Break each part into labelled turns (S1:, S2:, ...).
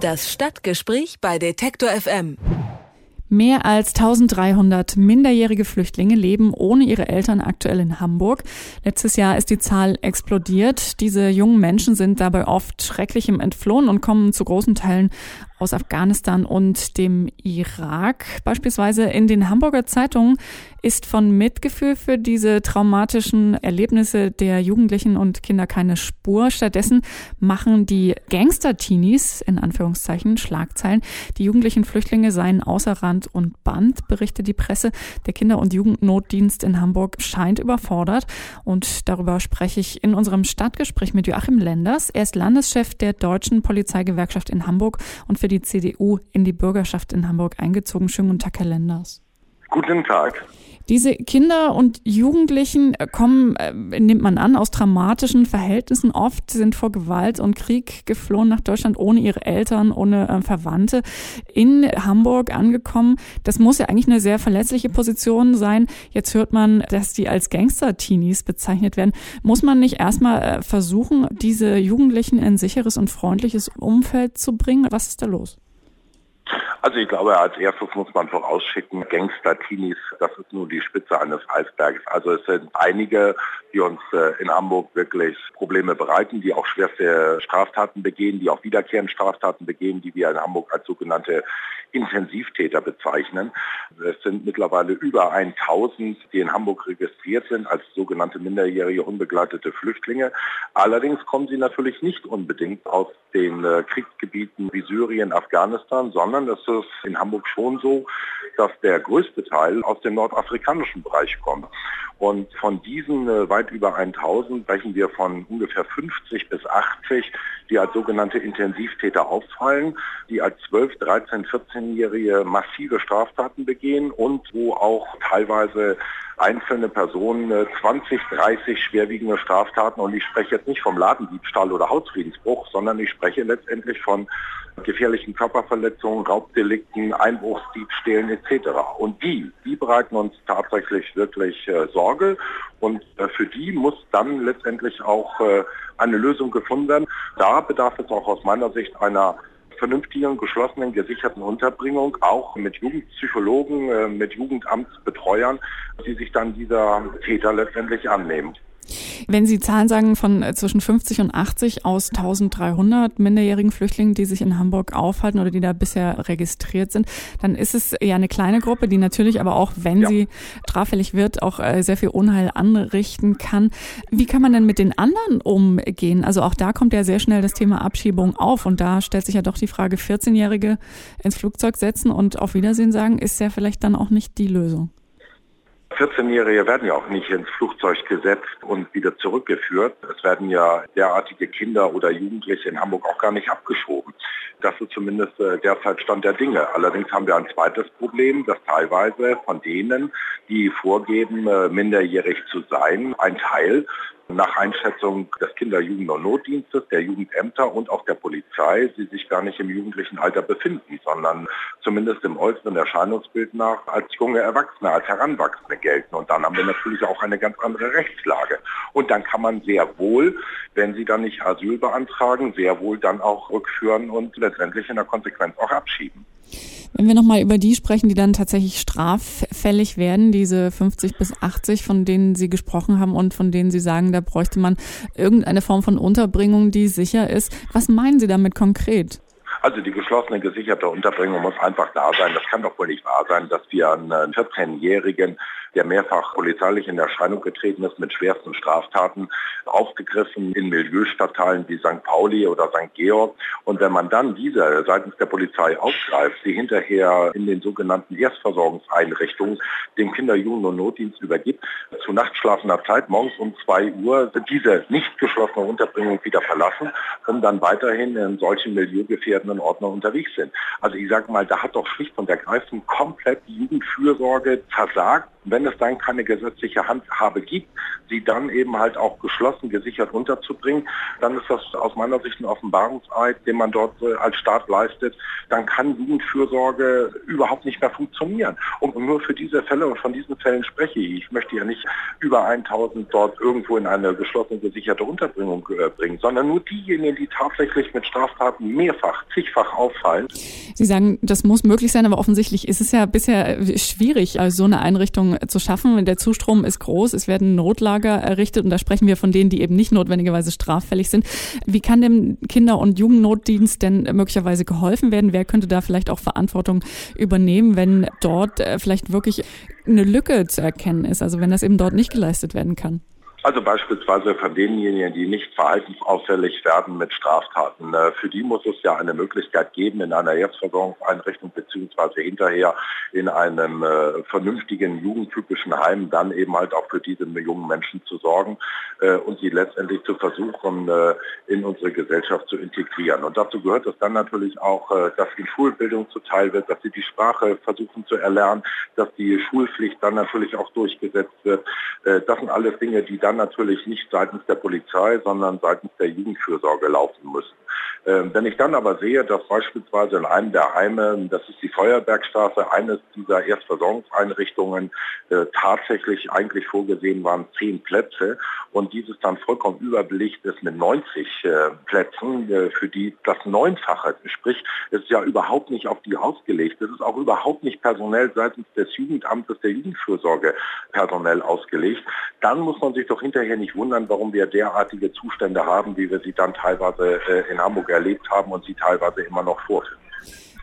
S1: Das Stadtgespräch bei Detektor FM.
S2: Mehr als 1300 minderjährige Flüchtlinge leben ohne ihre Eltern aktuell in Hamburg. Letztes Jahr ist die Zahl explodiert. Diese jungen Menschen sind dabei oft schrecklichem entflohen und kommen zu großen Teilen aus Afghanistan und dem Irak. Beispielsweise in den Hamburger Zeitungen ist von Mitgefühl für diese traumatischen Erlebnisse der Jugendlichen und Kinder keine Spur. Stattdessen machen die Gangster-Teenies, in Anführungszeichen, Schlagzeilen. Die jugendlichen Flüchtlinge seien außer Rand und Band, berichtet die Presse. Der Kinder- und Jugendnotdienst in Hamburg scheint überfordert. Und darüber spreche ich in unserem Stadtgespräch mit Joachim Lenders. Er ist Landeschef der Deutschen Polizeigewerkschaft in Hamburg und für die CDU in die Bürgerschaft in Hamburg eingezogen. Schönen guten Tag, Herr Lenders.
S3: Guten Tag.
S2: Diese Kinder und Jugendlichen äh, kommen, äh, nimmt man an, aus dramatischen Verhältnissen oft, sind vor Gewalt und Krieg geflohen nach Deutschland ohne ihre Eltern, ohne äh, Verwandte, in Hamburg angekommen. Das muss ja eigentlich eine sehr verletzliche Position sein. Jetzt hört man, dass die als Gangster-Teenies bezeichnet werden. Muss man nicht erstmal versuchen, diese Jugendlichen in ein sicheres und freundliches Umfeld zu bringen? Was ist da los?
S3: Also ich glaube, als erstes muss man vorausschicken, Gangster-Teenies, das ist nur die Spitze eines Eisbergs. Also es sind einige, die uns äh, in Hamburg wirklich Probleme bereiten, die auch schwerste Straftaten begehen, die auch wiederkehrende Straftaten begehen, die wir in Hamburg als sogenannte Intensivtäter bezeichnen. Es sind mittlerweile über 1000, die in Hamburg registriert sind als sogenannte minderjährige unbegleitete Flüchtlinge. Allerdings kommen sie natürlich nicht unbedingt aus den äh, Kriegsgebieten wie Syrien, Afghanistan, sondern es in Hamburg schon so, dass der größte Teil aus dem nordafrikanischen Bereich kommt. Und von diesen äh, weit über 1000 sprechen wir von ungefähr 50 bis 80, die als sogenannte Intensivtäter auffallen, die als 12, 13, 14-Jährige massive Straftaten begehen und wo auch teilweise einzelne Personen 20, äh, 30 schwerwiegende Straftaten und ich spreche jetzt nicht vom Ladendiebstahl oder Hausfriedensbruch, sondern ich spreche letztendlich von gefährlichen Körperverletzungen, Raubdelikten, Einbruchsdiebstählen etc. Und die, die bereiten uns tatsächlich wirklich äh, Sorge und äh, für die muss dann letztendlich auch äh, eine Lösung gefunden werden. Da bedarf es auch aus meiner Sicht einer vernünftigen, geschlossenen, gesicherten Unterbringung, auch mit Jugendpsychologen, äh, mit Jugendamtsbetreuern, die sich dann dieser Täter letztendlich annehmen.
S2: Wenn Sie Zahlen sagen von äh, zwischen 50 und 80 aus 1300 minderjährigen Flüchtlingen, die sich in Hamburg aufhalten oder die da bisher registriert sind, dann ist es ja eine kleine Gruppe, die natürlich aber auch, wenn ja. sie straffällig wird, auch äh, sehr viel Unheil anrichten kann. Wie kann man denn mit den anderen umgehen? Also auch da kommt ja sehr schnell das Thema Abschiebung auf und da stellt sich ja doch die Frage, 14-Jährige ins Flugzeug setzen und auf Wiedersehen sagen, ist ja vielleicht dann auch nicht die Lösung.
S3: 14-Jährige werden ja auch nicht ins Flugzeug gesetzt und wieder zurückgeführt. Es werden ja derartige Kinder oder Jugendliche in Hamburg auch gar nicht abgeschoben. Das ist zumindest äh, derzeit Stand der Dinge. Allerdings haben wir ein zweites Problem, dass teilweise von denen, die vorgeben, äh, minderjährig zu sein, ein Teil nach Einschätzung des Kinder-, Jugend- und Notdienstes, der Jugendämter und auch der Polizei, sie sich gar nicht im jugendlichen Alter befinden, sondern zumindest im äußeren Erscheinungsbild nach als junge Erwachsene, als Heranwachsende gelten. Und dann haben wir natürlich auch eine ganz andere Rechtslage. Und dann kann man sehr wohl, wenn sie dann nicht Asyl beantragen, sehr wohl dann auch rückführen und letztendlich in der Konsequenz auch abschieben.
S2: Wenn wir nochmal über die sprechen, die dann tatsächlich straffällig werden, diese 50 bis 80, von denen Sie gesprochen haben und von denen Sie sagen, da bräuchte man irgendeine Form von Unterbringung, die sicher ist. Was meinen Sie damit konkret?
S3: Also die geschlossene gesicherte Unterbringung muss einfach da sein. Das kann doch wohl nicht wahr sein, dass wir einen 14-Jährigen der mehrfach polizeilich in Erscheinung getreten ist mit schwersten Straftaten, aufgegriffen in Milieustadtteilen wie St. Pauli oder St. Georg. Und wenn man dann diese seitens der Polizei aufgreift, sie hinterher in den sogenannten Erstversorgungseinrichtungen dem Kinder-, Jugend- und Notdienst übergibt, zu nachtschlafender Zeit, morgens um 2 Uhr, diese nicht geschlossene Unterbringung wieder verlassen, um dann weiterhin in solchen milieugefährdenden Orten unterwegs sind. Also ich sage mal, da hat doch schlicht und ergreifend komplett die Jugendfürsorge versagt wenn es dann keine gesetzliche Handhabe gibt, sie dann eben halt auch geschlossen, gesichert unterzubringen, dann ist das aus meiner Sicht ein Offenbarungseid, den man dort äh, als Staat leistet. Dann kann Jugendfürsorge überhaupt nicht mehr funktionieren. Und nur für diese Fälle und von diesen Fällen spreche ich. Ich möchte ja nicht über 1000 dort irgendwo in eine geschlossene, gesicherte Unterbringung äh, bringen, sondern nur diejenigen, die tatsächlich mit Straftaten mehrfach, zigfach auffallen.
S2: Sie sagen, das muss möglich sein, aber offensichtlich ist es ja bisher schwierig, also so eine Einrichtung zu schaffen. Der Zustrom ist groß, es werden Notlager errichtet und da sprechen wir von denen, die eben nicht notwendigerweise straffällig sind. Wie kann dem Kinder- und Jugendnotdienst denn möglicherweise geholfen werden? Wer könnte da vielleicht auch Verantwortung übernehmen, wenn dort äh, vielleicht wirklich eine Lücke zu erkennen ist, also wenn das eben dort nicht geleistet werden kann?
S3: Also beispielsweise von denjenigen, die nicht verhaltensauffällig werden mit Straftaten. Äh, für die muss es ja eine Möglichkeit geben, in einer Erstversorgungseinrichtung beziehungsweise hinterher in einem äh, vernünftigen jugendtypischen Heim dann eben halt auch für diese jungen Menschen zu sorgen äh, und sie letztendlich zu versuchen, äh, in unsere Gesellschaft zu integrieren. Und dazu gehört es dann natürlich auch, äh, dass die Schulbildung zuteil wird, dass sie die Sprache versuchen zu erlernen, dass die Schulpflicht dann natürlich auch durchgesetzt wird. Äh, das sind alles Dinge, die dann dann natürlich nicht seitens der Polizei, sondern seitens der Jugendfürsorge laufen müssen. Ähm, wenn ich dann aber sehe, dass beispielsweise in einem der Heime, das ist die Feuerbergstraße, eines dieser Erstversorgungseinrichtungen äh, tatsächlich eigentlich vorgesehen waren zehn Plätze und dieses dann vollkommen überbelicht ist mit 90 äh, Plätzen, äh, für die das Neunfache, sprich es ist ja überhaupt nicht auf die ausgelegt, es ist auch überhaupt nicht personell seitens des Jugendamtes der Jugendfürsorge personell ausgelegt, dann muss man sich doch hinterher nicht wundern, warum wir derartige Zustände haben, wie wir sie dann teilweise in Hamburg erlebt haben und sie teilweise immer noch vorfinden.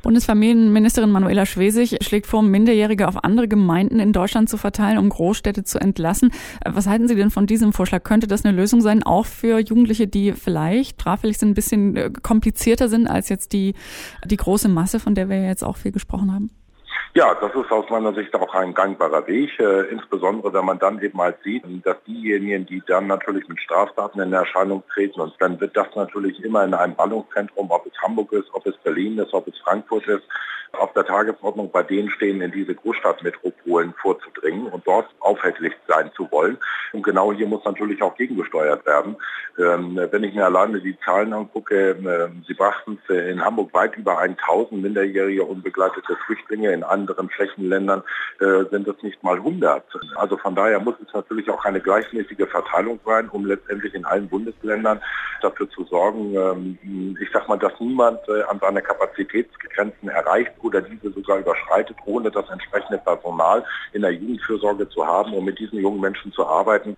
S2: Bundesfamilienministerin Manuela Schwesig schlägt vor, Minderjährige auf andere Gemeinden in Deutschland zu verteilen, um Großstädte zu entlassen. Was halten Sie denn von diesem Vorschlag? Könnte das eine Lösung sein, auch für Jugendliche, die vielleicht straffällig sind, ein bisschen äh, komplizierter sind als jetzt die, die große Masse, von der wir jetzt auch viel gesprochen haben?
S3: Ja, das ist aus meiner Sicht auch ein gangbarer Weg, äh, insbesondere wenn man dann eben halt sieht, dass diejenigen, die dann natürlich mit Straftaten in Erscheinung treten, und dann wird das natürlich immer in einem Ballungszentrum, ob es Hamburg ist, ob es Berlin ist, ob es Frankfurt ist, auf der Tagesordnung bei denen stehen, in diese Großstadtmetropolen vorzudringen und dort aufhältig sein zu wollen. Und genau hier muss natürlich auch gegengesteuert werden. Ähm, wenn ich mir alleine die Zahlen angucke, äh, sie brachten es in Hamburg weit über 1000 minderjährige unbegleitete Flüchtlinge, in anderen Flächenländern äh, sind es nicht mal 100. Also von daher muss es natürlich auch eine gleichmäßige Verteilung sein, um letztendlich in allen Bundesländern dafür zu sorgen, ähm, ich sag mal, dass niemand äh, an seine Kapazitätsgrenzen erreicht oder diese sogar überschreitet, ohne das entsprechende Personal in der Jugendfürsorge zu haben, um mit diesen jungen Menschen zu arbeiten.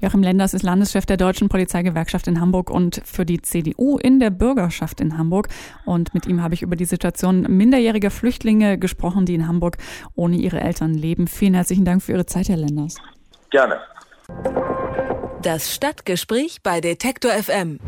S2: Joachim Lenders ist Landeschef der Deutschen Polizeigewerkschaft in Hamburg und für die CDU in der Bürgerschaft in Hamburg. Und mit ihm habe ich über die Situation minderjähriger Flüchtlinge gesprochen, die in Hamburg ohne ihre Eltern leben. Vielen herzlichen Dank für Ihre Zeit, Herr Lenders.
S3: Gerne.
S1: Das Stadtgespräch bei Detektor FM.